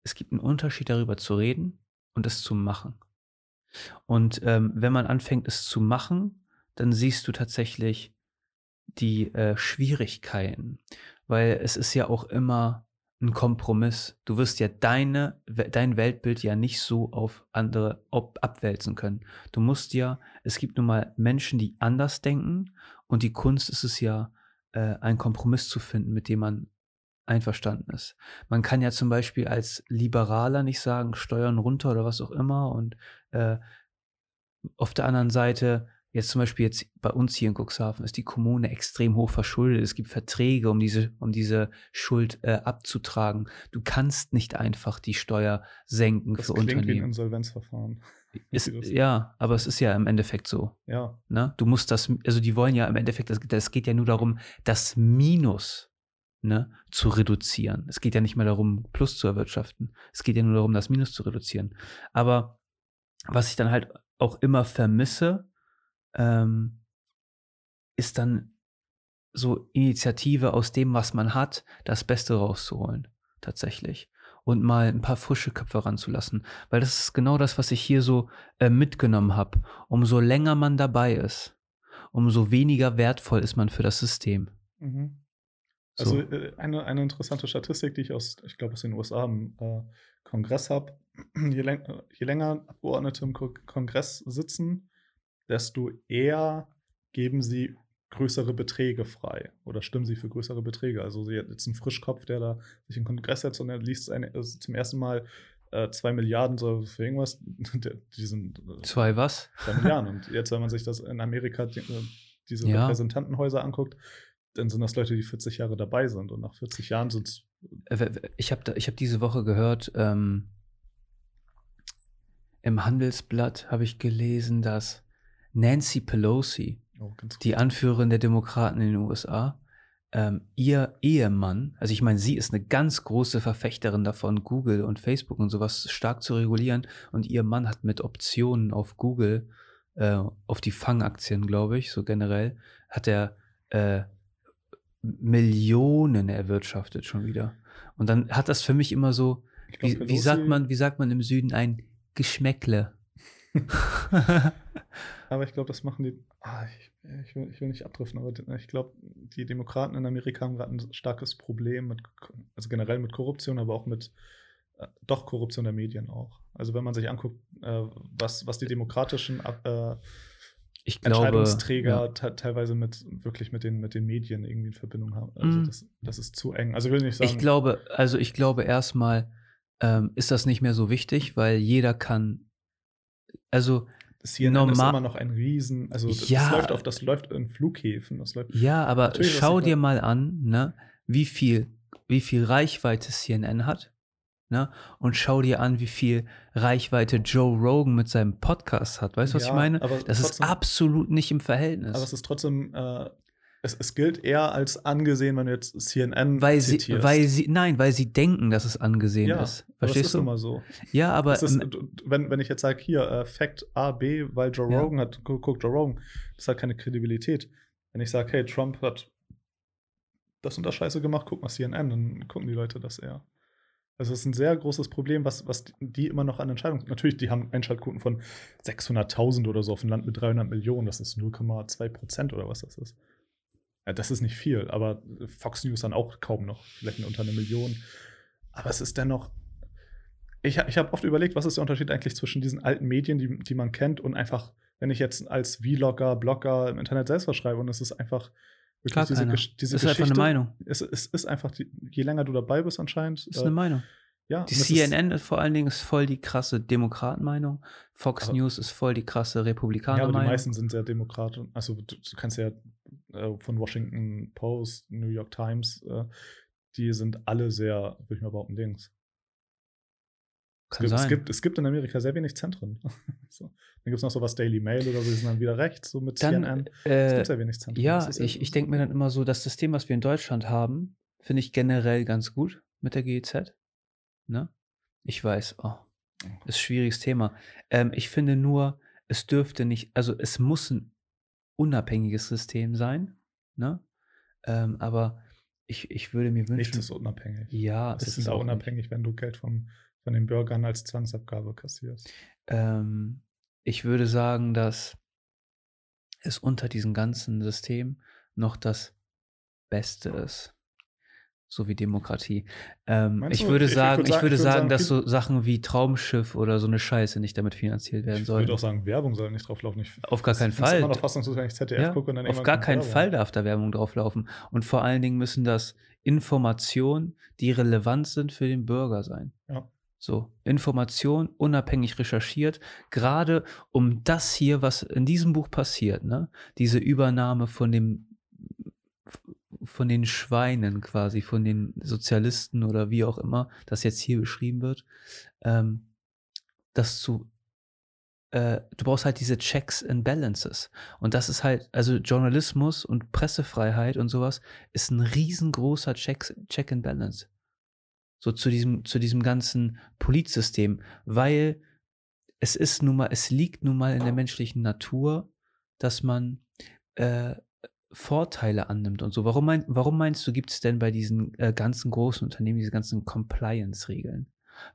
es gibt einen Unterschied darüber zu reden und es zu machen. Und ähm, wenn man anfängt, es zu machen, dann siehst du tatsächlich die äh, Schwierigkeiten, weil es ist ja auch immer ein Kompromiss. Du wirst ja deine, dein Weltbild ja nicht so auf andere abwälzen können. Du musst ja, es gibt nun mal Menschen, die anders denken und die Kunst ist es ja, äh, einen Kompromiss zu finden, mit dem man einverstanden ist. Man kann ja zum Beispiel als Liberaler nicht sagen, Steuern runter oder was auch immer und äh, auf der anderen Seite Jetzt zum Beispiel jetzt bei uns hier in Cuxhaven ist die Kommune extrem hoch verschuldet. Es gibt Verträge, um diese, um diese Schuld äh, abzutragen. Du kannst nicht einfach die Steuer senken das für klingt Unternehmen. wie ein Insolvenzverfahren. Ist, ja, aber es ist ja im Endeffekt so. Ja. Ne? Du musst das, also die wollen ja im Endeffekt, das, das geht ja nur darum, das Minus ne, zu reduzieren. Es geht ja nicht mehr darum, Plus zu erwirtschaften. Es geht ja nur darum, das Minus zu reduzieren. Aber was ich dann halt auch immer vermisse, ähm, ist dann so Initiative aus dem, was man hat, das Beste rauszuholen, tatsächlich. Und mal ein paar frische Köpfe ranzulassen. Weil das ist genau das, was ich hier so äh, mitgenommen habe. Umso länger man dabei ist, umso weniger wertvoll ist man für das System. Mhm. So. Also äh, eine, eine interessante Statistik, die ich aus, ich glaube, aus den USA im äh, Kongress habe, je, läng je länger Abgeordnete im Ko Kongress sitzen, desto eher geben sie größere Beträge frei oder stimmen sie für größere Beträge. Also sie hat jetzt einen Frischkopf, der da sich in den Kongress setzt und er liest eine, also zum ersten Mal äh, zwei Milliarden so für irgendwas. Die sind, äh, Zwei was? Zwei Milliarden. Und jetzt, wenn man sich das in Amerika die, äh, diese Ja. Repräsentantenhäuser anguckt, dann sind das Leute, die 40 Jahre dabei sind. Und nach 40 Jahren sind es Äh, Ich habe ich hab diese Woche gehört, ähm, im Handelsblatt habe ich gelesen, dass Nancy Pelosi, oh, die Anführerin der Demokraten in den USA, ähm, ihr Ehemann, also ich meine, sie ist eine ganz große Verfechterin davon, Google und Facebook und sowas stark zu regulieren. Und ihr Mann hat mit Optionen auf Google, äh, auf die Fangaktien, glaube ich, so generell, hat er äh, Millionen erwirtschaftet schon wieder. Und dann hat das für mich immer so, glaub, wie, wie sagt man, wie sagt man im Süden, ein Geschmäckle. Aber ich glaube, das machen die. Ah, ich, ich, will, ich will nicht abdriften, aber ich glaube, die Demokraten in Amerika haben gerade ein starkes Problem mit, also generell mit Korruption, aber auch mit äh, doch Korruption der Medien auch. Also wenn man sich anguckt, äh, was, was die demokratischen äh, ich glaube, Entscheidungsträger ja. te- teilweise mit wirklich mit den, mit den Medien irgendwie in Verbindung haben. Also Mhm. das, das ist zu eng. Also ich will nicht sagen. Ich glaube, also ich glaube erstmal ähm, ist das nicht mehr so wichtig, weil jeder kann, also CNN ist normal- immer noch ein Riesen, also das, Ja. das läuft auf, das läuft in Flughäfen, das läuft. ja, aber Natürlich, schau dir mal an, ne, wie viel, wie viel Reichweite CNN hat, ne, und schau dir an, wie viel Reichweite Joe Rogan mit seinem Podcast hat. Weißt du, was Ja, ich meine? Das ist trotzdem- absolut nicht im Verhältnis. Aber es ist trotzdem, äh, es, es gilt eher als angesehen, wenn du jetzt CNN weil sie, zitierst. weil sie, nein, weil sie denken, dass es angesehen ja, ist. aber das Verstehst ist du? immer so. Ja, aber ist, wenn, wenn ich jetzt sage, hier, äh, Fact A, B, weil Joe Ja. Rogan hat, gu- guck, Joe Rogan, das hat keine Kredibilität. Wenn ich sage, hey, Trump hat das und das Scheiße gemacht, guck mal CNN, dann gucken die Leute das eher. Also es ist ein sehr großes Problem, was, was die immer noch an Entscheidungen. Natürlich, die haben Einschaltquoten von 600.000 oder so auf ein Land mit 300 Millionen. Das ist 0,2 Prozent oder was das ist. Ja, das ist nicht viel, aber Fox News dann auch kaum noch, vielleicht unter eine Million. Aber es ist dennoch. Ich, ich habe oft überlegt, was ist der Unterschied eigentlich zwischen diesen alten Medien, die, die man kennt, und einfach, wenn ich jetzt als Vlogger, Blogger im Internet selbst was schreibe und es ist einfach wirklich Gar diese. Gesch- diese ist einfach eine Geschichte. Meinung. Es, es ist einfach, die, je länger du dabei bist anscheinend. Ist eine Meinung. Ja, Die es ist- CNN ist vor allen Dingen ist voll die krasse Demokratenmeinung. Fox Aber- News ist voll die krasse Ja, aber die Republikanermeinung. meisten sind sehr demokratisch. Also du, du kannst ja äh, von Washington Post, New York Times, äh, die sind alle sehr, würde ich mal behaupten, links. Es Kann gibt, es, sein. gibt, es gibt in Amerika sehr wenig Zentren. so. Dann gibt es noch sowas Daily Mail oder so, die sind dann wieder rechts, so mit Dann, CNN. Es äh, gibt sehr wenig Zentren. ja, ich, ich denke mir dann immer so, das System, was wir in Deutschland haben, finde ich generell ganz gut mit der GEZ. Ne? Ich weiß, oh, ist ein schwieriges Thema. Ähm, ich finde nur, es dürfte nicht, also es muss ein unabhängiges System sein. Ne? Ähm, aber ich, ich würde mir wünschen. Nichts ist unabhängig. Ja, es ist, ist auch unabhängig, nicht. wenn du Geld vom, von den Bürgern als Zwangsabgabe kassierst. Ähm, ich würde sagen, dass es unter diesem ganzen System noch das Beste ist so wie Demokratie. Ähm, ich, würde ich, sagen, ich, würde ich würde sagen, sagen, dass so Sachen wie Traumschiff oder so eine Scheiße nicht damit finanziert werden sollen. Ich würde auch sagen, Werbung soll nicht drauflaufen. Ich, auf gar keinen Fall. Immer noch wenn ich ZDF ja, gucke und dann auf gar keinen Fall darf da Werbung drauflaufen. Und vor allen Dingen müssen das Informationen, die relevant sind für den Bürger sein. Ja. So, Information, unabhängig recherchiert, gerade um das hier, was in diesem Buch passiert, ne? diese Übernahme von dem von den Schweinen quasi, von den Sozialisten oder wie auch immer, das jetzt hier beschrieben wird, ähm, dass zu, äh, du brauchst halt diese Checks and Balances. Und das ist halt, also Journalismus und Pressefreiheit und sowas ist ein riesengroßer Check, Check and Balance. So zu diesem, zu diesem ganzen Politsystem, weil es ist nun mal, es liegt nun mal in der menschlichen Natur, dass man äh, Vorteile annimmt und so. Warum, mein, warum meinst du, gibt es denn bei diesen äh, ganzen großen Unternehmen diese ganzen Compliance-Regeln?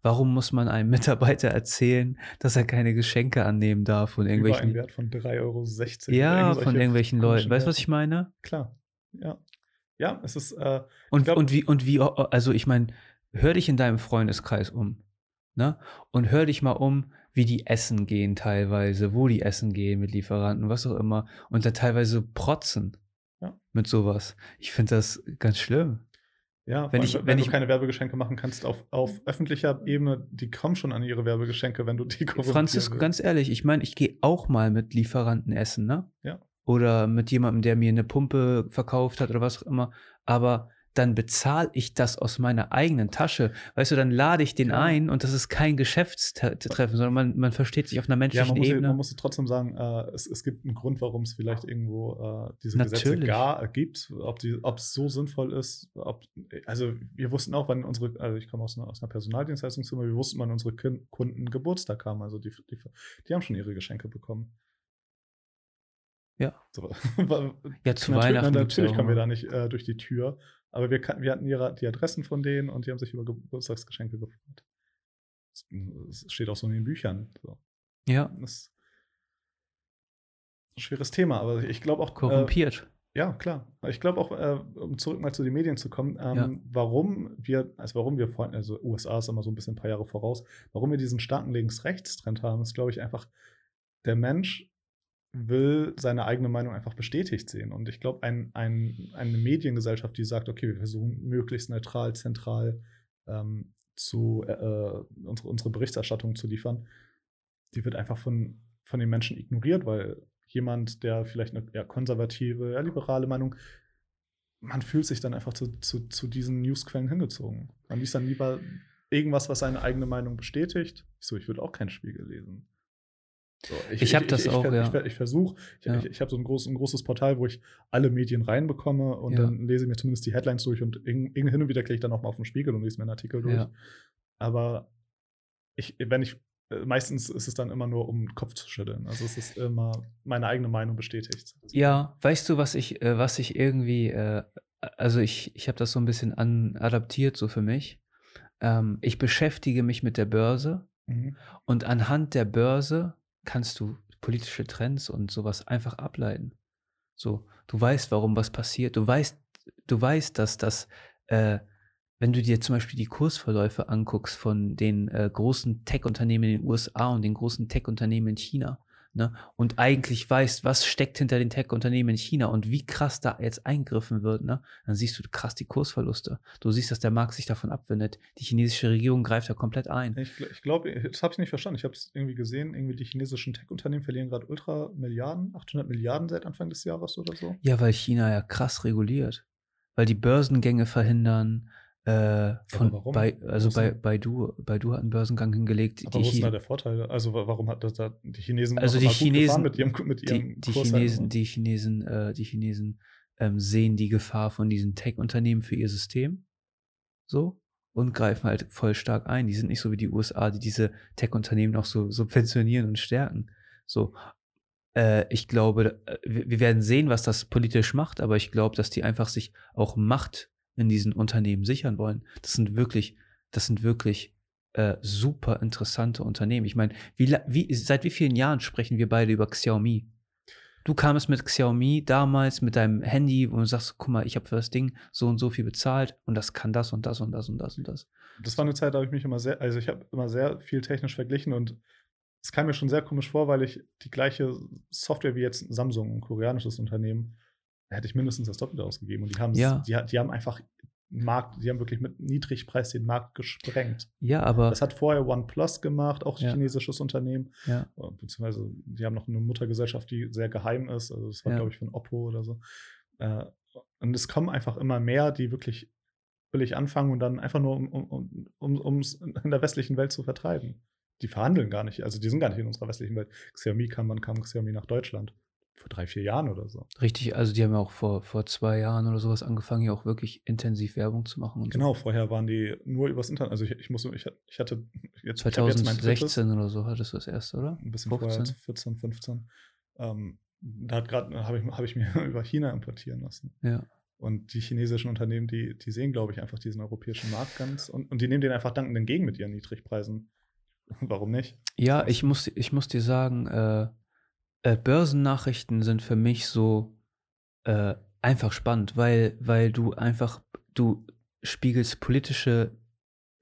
Warum muss man einem Mitarbeiter erzählen, dass er keine Geschenke annehmen darf von irgendwelchen. Über einen Wert von 3,60 Euro. Ja, von irgendwelchen Leuten. Weißt du, was ich meine? Klar. Ja. Ja, es ist. Äh, und, glaub, und wie, und wie, also ich meine, hör dich in deinem Freundeskreis um. Ne? Und hör dich mal um, wie die essen gehen teilweise, wo die essen gehen mit Lieferanten, was auch immer. Und da teilweise protzen ja. mit sowas. Ich finde das ganz schlimm. Ja, wenn, ich, wenn, wenn du keine Werbegeschenke machen kannst auf, auf öffentlicher Ebene, die kommen schon an ihre Werbegeschenke, wenn du die Franzisko, ganz ehrlich, ich meine, ich gehe auch mal mit Lieferanten essen, ne? Ja. Oder mit jemandem, der mir eine Pumpe verkauft hat oder was auch immer. Aber dann bezahle ich das aus meiner eigenen Tasche. Weißt du, dann lade ich den ja. ein und das ist kein Geschäftstreffen, sondern man, man versteht sich auf einer menschlichen ja, man muss, Ebene. Man muss trotzdem sagen, äh, es, es gibt einen Grund, warum es vielleicht irgendwo äh, diese Natürlich. Gesetze gar gibt, ob es so sinnvoll ist. Ob, also wir wussten auch, wann unsere, also ich komme aus einer, aus einer Personaldienstleistungsfirma, wir wussten, wann unsere Kunden Geburtstag haben. Also die, die, die haben schon ihre Geschenke bekommen. Ja. So. ja, zu Weihnachten. Natürlich kommen wir da nicht äh, durch die Tür. Aber wir, wir hatten ihre, die Adressen von denen und die haben sich über Geburtstagsgeschenke gefreut. Das steht auch so in den Büchern. So. Ja. Das ist ein schweres Thema, aber ich glaube auch. Korrumpiert. Äh, ja, klar. Ich glaube auch, äh, um zurück mal zu den Medien zu kommen, ähm, ja. warum wir, also warum wir vorhin, also USA ist immer so ein bisschen ein paar Jahre voraus, warum wir diesen starken Links-Rechts-Trend haben, ist, glaube ich, einfach, der Mensch will seine eigene Meinung einfach bestätigt sehen. Und ich glaube, ein, ein, eine Mediengesellschaft, die sagt, okay, wir versuchen möglichst neutral, zentral ähm, zu, äh, äh, unsere, unsere Berichterstattung zu liefern, die wird einfach von, von den Menschen ignoriert, weil jemand, der vielleicht eine eher konservative, eher liberale Meinung, man fühlt sich dann einfach zu, zu, zu diesen Newsquellen hingezogen. Man liest dann lieber irgendwas, was seine eigene Meinung bestätigt. Ich so, ich würde auch keinen Spiegel lesen. So, ich, ich habe das ich, auch, ich, ja. Ich, versuche, ich, ja. habe so ein, groß, ein großes Portal, wo ich alle Medien reinbekomme und ja. dann lese ich mir zumindest die Headlines durch und hin und wieder klicke ich dann auch mal auf den Spiegel und lese mir einen Artikel durch. Aber ich, wenn ich, äh, meistens ist es dann immer nur, um Kopf zu schütteln. Also es ist immer meine eigene Meinung bestätigt. Ja, weißt du, was ich, äh, was ich irgendwie, äh, also ich, ich habe das so ein bisschen an, adaptiert so für mich. Ähm, ich beschäftige mich mit der Börse mhm. und anhand der Börse kannst du politische Trends und sowas einfach ableiten. So, du weißt, warum was passiert. Du weißt, du weißt, dass das, äh, wenn du dir zum Beispiel die Kursverläufe anguckst von den äh, großen Tech-Unternehmen in den USA und den großen Tech-Unternehmen in China, ne, und eigentlich weißt, was steckt hinter den Tech-Unternehmen in China und wie krass da jetzt eingriffen wird, ne, dann siehst du krass die Kursverluste. Du siehst, dass der Markt sich davon abwendet. Die chinesische Regierung greift da komplett ein. Ich, ich glaube, das habe ich nicht verstanden. Ich habe es irgendwie gesehen, irgendwie die chinesischen Tech-Unternehmen verlieren gerade ultra Milliarden, 800 Milliarden seit Anfang des Jahres oder so. Ja, weil China ja krass reguliert. Weil die Börsengänge verhindern, äh, von warum? Bei, also bei Baidu, Baidu hat einen Börsengang hingelegt. Aber wo ist da der Vorteil? Also warum hat das da die Chinesen also die Chinesen mit ihrem, mit ihrem die, die Chinesen, die Chinesen, äh, die Chinesen ähm, sehen die Gefahr von diesen Tech-Unternehmen für ihr System, so und greifen halt voll stark ein. Die sind nicht so wie die USA, die diese Tech-Unternehmen auch so subventionieren und stärken. So äh, ich glaube, äh, wir werden sehen, was das politisch macht, aber ich glaube, dass die einfach sich auch Macht in diesen Unternehmen sichern wollen. Das sind wirklich, das sind wirklich äh, super interessante Unternehmen. Ich meine, wie, wie, seit wie vielen Jahren sprechen wir beide über Xiaomi? Du kamst mit Xiaomi damals mit deinem Handy, du sagst, guck mal, ich habe für das Ding so und so viel bezahlt und das kann das und das und das und das und das. Das war eine Zeit, da habe ich mich immer sehr, also ich habe immer sehr viel technisch verglichen und es kam mir schon sehr komisch vor, weil ich die gleiche Software wie jetzt Samsung, ein koreanisches Unternehmen, hätte ich mindestens das Doppelte ausgegeben. Und die haben, Ja. die, die haben einfach Markt, die haben wirklich mit Niedrigpreis den Markt gesprengt. Ja, aber Das hat vorher OnePlus gemacht, auch ein Ja. chinesisches Unternehmen. ja, Beziehungsweise die haben noch eine Muttergesellschaft, die sehr geheim ist. Also das war, Ja. glaube ich, von Oppo oder so. Äh, Und es kommen einfach immer mehr, die wirklich billig anfangen und dann einfach nur, um es um, um, in der westlichen Welt zu vertreiben. Die verhandeln gar nicht, also die sind gar nicht in unserer westlichen Welt. Xiaomi kam, wann kam Xiaomi nach Deutschland? Vor drei, vier Jahren oder so. richtig. Also die haben ja auch vor, vor zwei Jahren oder sowas angefangen, hier auch wirklich intensiv Werbung zu machen. Genau, vorher waren die nur übers Internet. Also ich, ich muss, ich, ich hatte jetzt, so. ich hab jetzt mein drittes, 2016 oder so hattest du das erste, oder? ein bisschen 15. vorher, als 14, 15. Ähm, da hat gerade, habe ich, hab ich mir über China importieren lassen. Ja. Und die chinesischen Unternehmen, die, die sehen, glaube ich, einfach diesen europäischen Markt ganz und, und die nehmen den einfach dankend entgegen mit ihren Niedrigpreisen. Warum nicht? Ja, ich muss, ich muss dir sagen, äh, äh, Börsennachrichten sind für mich so äh, einfach spannend, weil, weil du einfach, du spiegelst politische,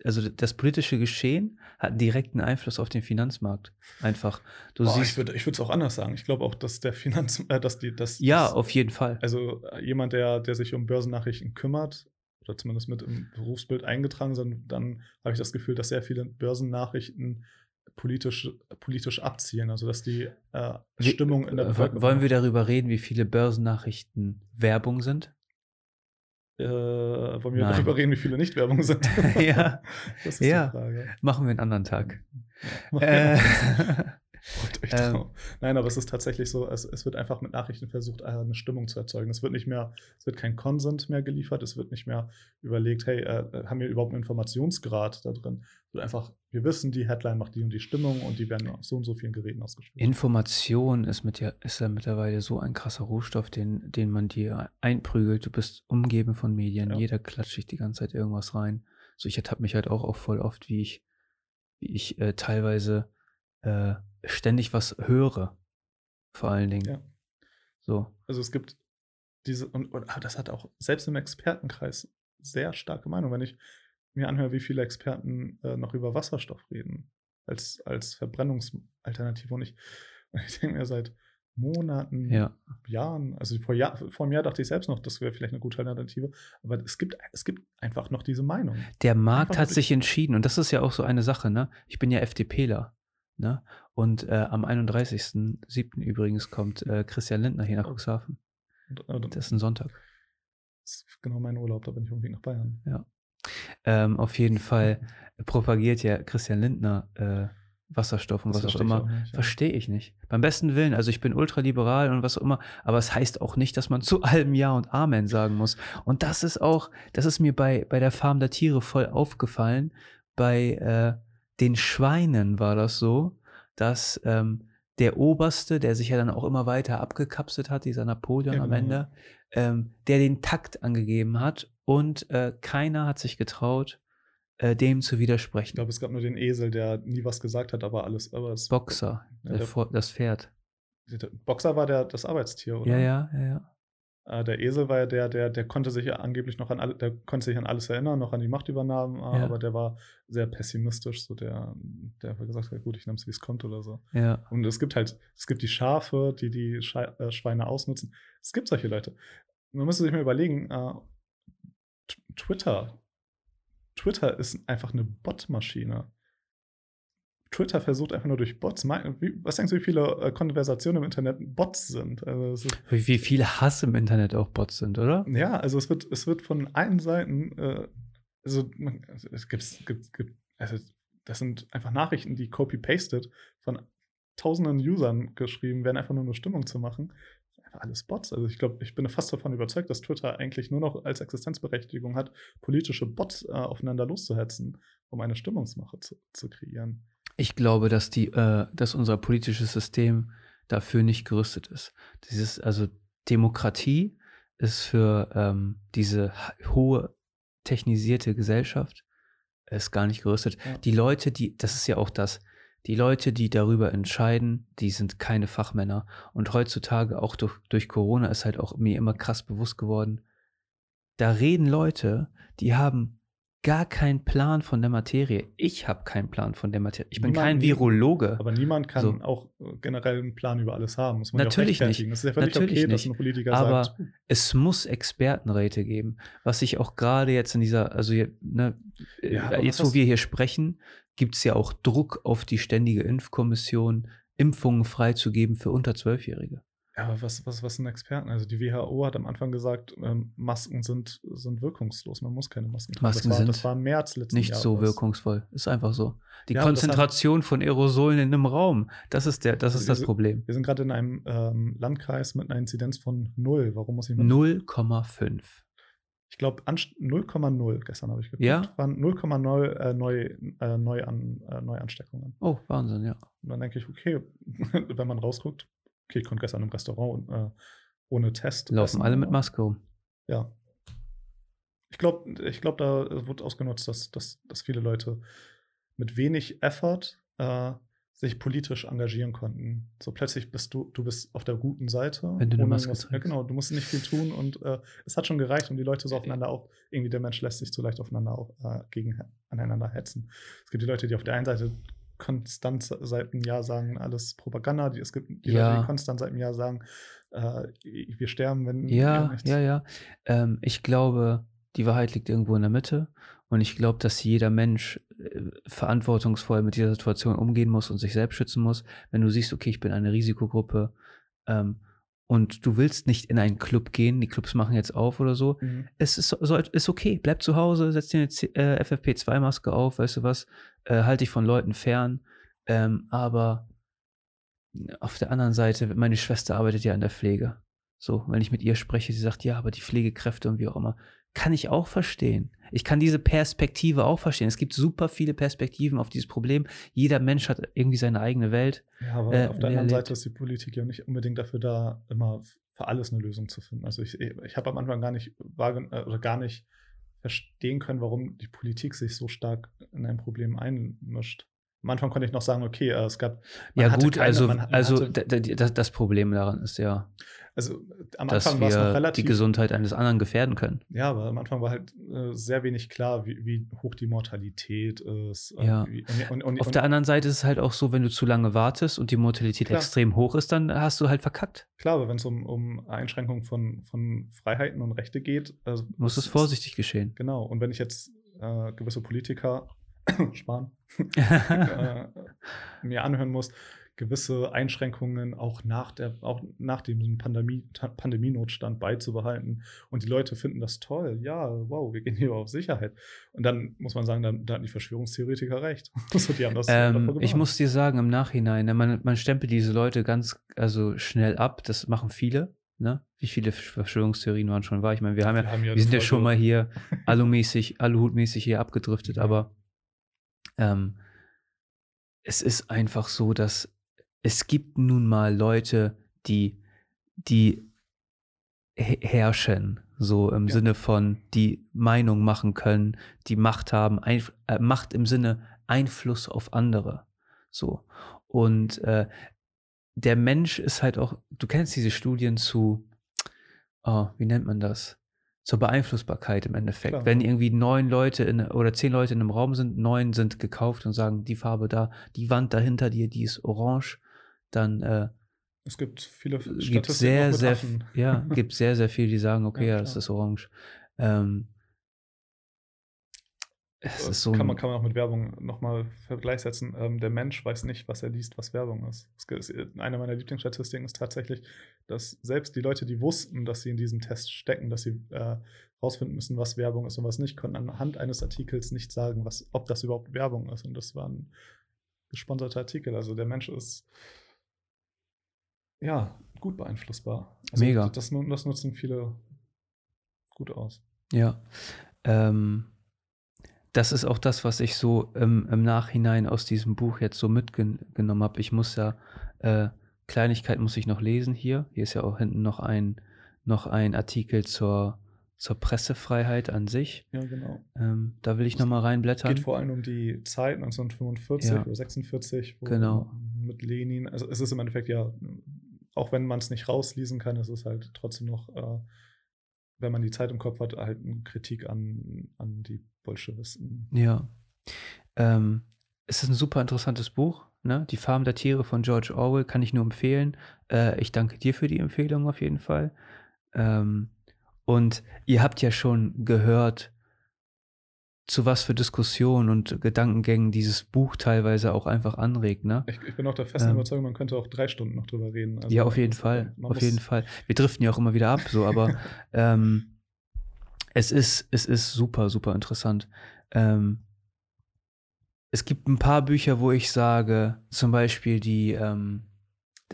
also das politische Geschehen hat einen direkten Einfluss auf den Finanzmarkt. Einfach. Du Boah, siehst. ich würde ich es auch anders sagen. Ich glaube auch, dass der Finanz, äh, dass die, dass ja, dass, auf jeden Fall. also äh, jemand, der, der sich um Börsennachrichten kümmert oder zumindest mit im Berufsbild eingetragen sind, dann habe ich das Gefühl, dass sehr viele Börsennachrichten politisch, politisch abzielen, also dass die äh, Stimmung in der Bevölkerung. Wollen wir darüber reden, wie viele Börsennachrichten Werbung sind? äh, wollen wir Nein. darüber reden, wie viele Nicht-Werbung sind? Ja. das ist Ja. die Frage. Machen wir einen anderen Tag. Äh, Ähm. Nein, aber es ist tatsächlich so, es, es wird einfach mit Nachrichten versucht, äh, eine Stimmung zu erzeugen. Es wird nicht mehr, es wird kein Consent mehr geliefert, es wird nicht mehr überlegt, hey, äh, haben wir überhaupt einen Informationsgrad da drin? Es wird einfach, wir wissen, die Headline macht die und die Stimmung und die werden auf so und so vielen Geräten ausgespielt. Information ist, mit ja, ist ja mittlerweile so ein krasser Rohstoff, den, den man dir einprügelt. Du bist umgeben von Medien, Ja. jeder klatscht dich die ganze Zeit irgendwas rein. So, ich ertappe mich halt auch, auch voll oft, wie ich, wie ich äh, teilweise äh, ständig was höre. Vor allen Dingen. Ja. So. Also es gibt diese, und, und aber das hat auch selbst im Expertenkreis sehr starke Meinung, wenn ich mir anhöre, wie viele Experten äh, noch über Wasserstoff reden, als, als Verbrennungsalternative. Und ich, ich denke mir seit Monaten, Ja. Jahren, also vor, Jahr, vor einem Jahr dachte ich selbst noch, das wäre vielleicht eine gute Alternative, aber es gibt, es gibt einfach noch diese Meinung. Der Markt Einfach hat sich entschieden und das ist ja auch so eine Sache, ne? Ich bin ja FDPler, ne? Und äh, am 31.07. übrigens kommt äh, Christian Lindner hier nach Oh. Cuxhaven. Äh, Das ist ein Sonntag. das ist genau mein Urlaub, da bin ich irgendwie nach Bayern. Ähm, auf jeden Fall propagiert ja Christian Lindner äh, Wasserstoff und Das was auch immer. ja. Verstehe ich nicht. Beim besten Willen, also ich bin ultraliberal und was auch immer, aber es heißt auch nicht, dass man zu allem Ja und Amen sagen muss. Und das ist auch, das ist mir bei, bei der Farm der Tiere voll aufgefallen. Bei äh, den Schweinen war das so, dass ähm, der Oberste, der sich ja dann auch immer weiter abgekapselt hat, dieser Napoleon Ja, am genau. Ende, ähm, der den Takt angegeben hat und äh, keiner hat sich getraut, äh, dem zu Ich widersprechen. glaube, es gab nur den Esel, der nie was gesagt hat, aber alles. Aber es, Boxer, Ja, der der- das Pferd. der Boxer war der, das Arbeitstier, oder? Ja, ja, ja, ja. Äh, der Esel war ja der, der, der konnte sich ja angeblich noch an alle, der konnte sich an alles erinnern, noch an die Machtübernahmen, äh, Ja. aber der war sehr pessimistisch, so der, der hat gesagt, ja gut, ich nehme es, wie es kommt oder so. ja. Und es gibt halt, es gibt die Schafe, die die Schei äh, Schweine ausnutzen. Es gibt solche Leute. Man müsste sich mal überlegen, äh, Twitter, Twitter ist einfach eine Bot-Maschine. Twitter versucht einfach nur durch Bots, was denkst du, wie viele äh, Konversationen im Internet Bots sind? Also Wie, viel Hass im Internet auch Bots sind, oder? ja, also es wird, es wird von allen Seiten, äh, also, also es gibt, gibt, gibt, also das sind einfach Nachrichten, die copy-pasted von tausenden Usern geschrieben werden, einfach nur eine Stimmung zu machen. Einfach alles Bots. Also ich glaube, ich bin fast davon überzeugt, dass Twitter eigentlich nur noch als Existenzberechtigung hat, politische Bots äh, aufeinander loszuhetzen, um eine Stimmungsmache zu, zu kreieren. Ich glaube, dass die, äh, dass unser politisches System dafür nicht gerüstet ist. Dieses, also Demokratie ist für ähm, diese hohe technisierte Gesellschaft ist gar nicht gerüstet. Ja. Die Leute, die, das ist ja auch das, die Leute, die darüber entscheiden, die sind keine Fachmänner. Und heutzutage, auch durch, durch Corona, ist halt auch mir immer krass bewusst geworden, da reden Leute, die haben gar keinen Plan von der Materie. Ich habe keinen Plan von der Materie. Ich bin Niemand- kein Virologe. Aber niemand kann So. auch äh, generell einen Plan über alles haben. Muss man Natürlich ja auch nicht. Es ist ja völlig Natürlich okay, dass nicht. ein Politiker Aber sagt, es muss Expertenräte geben. Was ich auch gerade jetzt in dieser, also ne, äh, Ja, aber jetzt wo wir hier sprechen, gibt es ja auch Druck auf die ständige Impfkommission, Impfungen freizugeben für unter Zwölfjährige. Ja, aber was, was, was sind Experten? Also die WHO hat am Anfang gesagt, ähm, Masken sind, sind wirkungslos. Man muss keine Masken tragen. Masken das war, sind das war im März letzten Nicht Jahres. so wirkungsvoll. Ist einfach so. Die Ja, Konzentration von Aerosolen in einem Raum, das ist, der, das, ist das Wir- Problem. Wir sind gerade in einem ähm, Landkreis mit einer Inzidenz von null. Warum muss ich mit 0,5. Ich glaube, 0,0 gestern habe ich geguckt. Ja? Waren 0,0 äh, neu, äh, Neuan, äh, Neuansteckungen. Oh, Wahnsinn, ja. Und dann denke ich, okay, wenn man rausguckt, okay, ich konnte gestern im Restaurant äh, ohne Test. Laufen essen, alle mit Maske rum. Ja. Ich glaube, ich glaub, da wird ausgenutzt, dass, dass, dass viele Leute mit wenig Effort äh, sich politisch engagieren konnten. So plötzlich bist du, du bist auf der guten Seite. Wenn du eine Maske irgendwas- Ja, genau, du musst nicht viel tun und äh, es hat schon gereicht, um die Leute so aufeinander auch, irgendwie der Mensch lässt sich so leicht aufeinander auch, äh, gegen aneinander hetzen. Es gibt die Leute, die auf der einen Seite konstant seit einem Jahr sagen, alles Propaganda. Die, es gibt die Ja. Leute, die konstant seit einem Jahr sagen, äh, wir sterben, wenn Ja, ja, ja. Ähm, ich glaube, die Wahrheit liegt irgendwo in der Mitte. Und ich glaube, dass jeder Mensch äh, verantwortungsvoll mit dieser Situation umgehen muss und sich selbst schützen muss. Wenn du siehst, okay, ich bin eine Risikogruppe ähm, und du willst nicht in einen Club gehen, die Clubs machen jetzt auf oder so, Mhm. es ist, so, ist okay. Bleib zu Hause, setz dir eine äh, FFP2-Maske auf, weißt du was, äh, halt dich von Leuten fern. Ähm, aber auf der anderen Seite, meine Schwester arbeitet ja in der Pflege. So, wenn ich mit ihr spreche, sie sagt, ja, aber die Pflegekräfte und wie auch immer, kann ich auch verstehen. Ich kann diese Perspektive auch verstehen. Es gibt super viele Perspektiven auf dieses Problem. Jeder Mensch hat irgendwie seine eigene Welt. Ja, aber äh, auf der anderen Seite ist die Politik ja nicht unbedingt dafür da, immer für alles eine Lösung zu finden. Also ich, ich habe am Anfang gar nicht äh, oder gar nicht verstehen können, warum die Politik sich so stark in ein Problem einmischt. Am Anfang konnte ich noch sagen, okay, äh, es gab man ja, hatte gut, keine- also, man man also hatte- das Problem daran ist ja, also äh, am dass Anfang war es noch wir die relativ Gesundheit eines anderen gefährden können. Ja, aber am Anfang war halt äh, sehr wenig klar, wie, wie hoch die Mortalität ist. äh, Ja. Wie, und, und, Auf und der anderen Seite ist es halt auch so, wenn du zu lange wartest und die Mortalität Klar. extrem hoch ist, dann hast du halt verkackt. klar, aber wenn es um, um Einschränkung von, von Freiheiten und Rechte geht, äh, Muss es ist- vorsichtig geschehen. Genau, und wenn ich jetzt äh, gewisse Politiker sparen, äh, mir anhören muss, gewisse Einschränkungen auch nach, der, auch nach dem Pandemie, Ta- Pandemienotstand beizubehalten. Und die Leute finden das toll. Ja, wow, wir gehen hier auf Sicherheit. Und dann muss man sagen, da, da hatten die Verschwörungstheoretiker recht. so, die haben das Ähm, ich muss dir sagen, im Nachhinein, ne, man, man stempelt diese Leute ganz also schnell ab. Das machen viele. Ne? Wie viele Verschwörungstheorien waren schon wahr? Ich meine, wir haben ja, Wir haben ja wir sind ja eine schon Folge- mal hier alumäßig, aluhutmäßig hier abgedriftet, Ja. aber ähm, es ist einfach so, dass es gibt nun mal Leute, die, die he- herrschen, so im Ja. Sinne von, die Meinung machen können, die Macht haben, Einf äh, Macht im Sinne Einfluss auf andere. So. Und äh, der Mensch ist halt auch, du kennst diese Studien zu, oh, wie nennt man das? Zur Beeinflussbarkeit im Endeffekt. Klar. Wenn irgendwie neun Leute in, oder zehn Leute in einem Raum sind, neun sind gekauft und sagen, die Farbe da, die Wand dahinter dir, die ist orange, dann äh, Es gibt viele gibt sehr, sehr, Affen. ja, gibt sehr, sehr viele, die sagen, okay, Ja, ja, das ist orange. Ähm, es ist so kann, man, kann man auch mit Werbung nochmal Vergleich setzen. Ähm, der Mensch weiß nicht, was er liest, was Werbung ist. Ge- es- Eine meiner Lieblingsstatistiken ist tatsächlich, dass selbst die Leute, die wussten, dass sie in diesem Test stecken, dass sie äh, rausfinden müssen, was Werbung ist und was nicht, konnten anhand eines Artikels nicht sagen, was, ob das überhaupt Werbung ist. Und das war ein gesponserter Artikel. Also der Mensch ist ja gut beeinflussbar. Also Mega. Das, das nutzen viele gut aus. Ja. Ähm, das ist auch das, was ich so im, im Nachhinein aus diesem Buch jetzt so mitgenommen habe. Ich muss ja äh, Kleinigkeit muss ich noch lesen hier. Hier ist ja auch hinten noch ein, noch ein Artikel zur, zur Pressefreiheit an sich. Ja, genau. Ähm, da will ich noch mal Es reinblättern. geht vor allem um die Zeit 1945 Ja. oder 46, wo Genau. mit Lenin, also es ist im Endeffekt ja, auch wenn man es nicht rauslesen kann, es ist halt trotzdem noch, äh, wenn man die Zeit im Kopf hat, halt eine Kritik an, an die Bolschewisten. Ja. Ähm, es ist ein super interessantes Buch. Ne? Die Farm der Tiere von George Orwell kann ich nur empfehlen. Äh, ich danke dir für die Empfehlung auf jeden Fall. Ähm, und ihr habt ja schon gehört, zu was für Diskussionen und Gedankengängen dieses Buch teilweise auch einfach anregt. Ne? Ich, ich bin auch der festen Ähm. Überzeugung, man könnte auch drei Stunden noch drüber reden. Also ja, auf jeden Fall. Auf jeden Fall. Wir driften ja auch immer wieder ab, so, aber ähm, es, ist, es ist super, super interessant. Ähm, es gibt ein paar Bücher, wo ich sage, zum Beispiel die, ähm,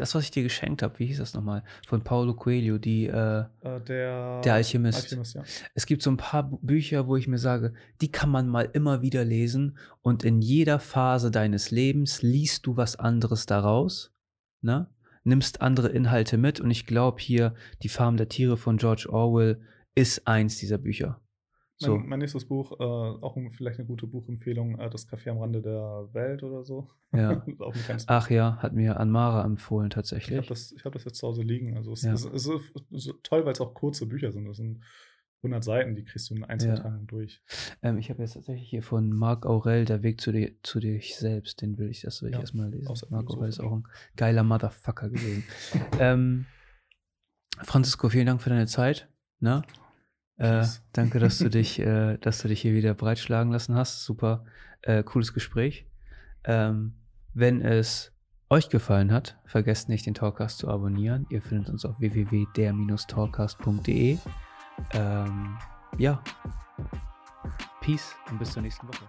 das, was ich dir geschenkt habe, wie hieß das nochmal? Von Paulo Coelho, die, äh, Äh, der, Der Alchemist. Alchemist ja. es gibt so ein paar Bücher, wo ich mir sage, die kann man mal immer wieder lesen und in jeder Phase deines Lebens liest du was anderes daraus, ne? nimmst andere Inhalte mit und ich glaube hier, Die Farm der Tiere von George Orwell ist eins dieser Bücher. So, Mein, mein nächstes Buch, äh, auch vielleicht eine gute Buchempfehlung, äh, Das Café am Rande der Welt oder so. Ja. auch ein kleines ach ja, hat mir Anmara empfohlen Ich habe tatsächlich. das, ich hab das jetzt zu Hause liegen. Also es, Ja. es, es ist toll, weil es auch kurze Bücher sind. Das sind 100 Seiten, die kriegst du in ein, zwei Ja. Tagen durch. Ähm, ich habe jetzt tatsächlich hier von Marc Aurel, Der Weg zu dir, zu dir selbst, den will ich, das will ich Ja, erstmal lesen. Marc Aurel ist auch ein geiler Motherfucker gewesen. ähm, Francisco, vielen Dank für deine Zeit. Ne? Äh, danke, dass du dich, äh, dass du dich hier wieder breitschlagen lassen hast. Super äh, cooles Gespräch. Ähm, wenn es euch gefallen hat, vergesst nicht, den Talkcast zu abonnieren. Ihr findet uns auf www.der-talkcast.de. Ähm, ja. Peace und bis zur nächsten Woche.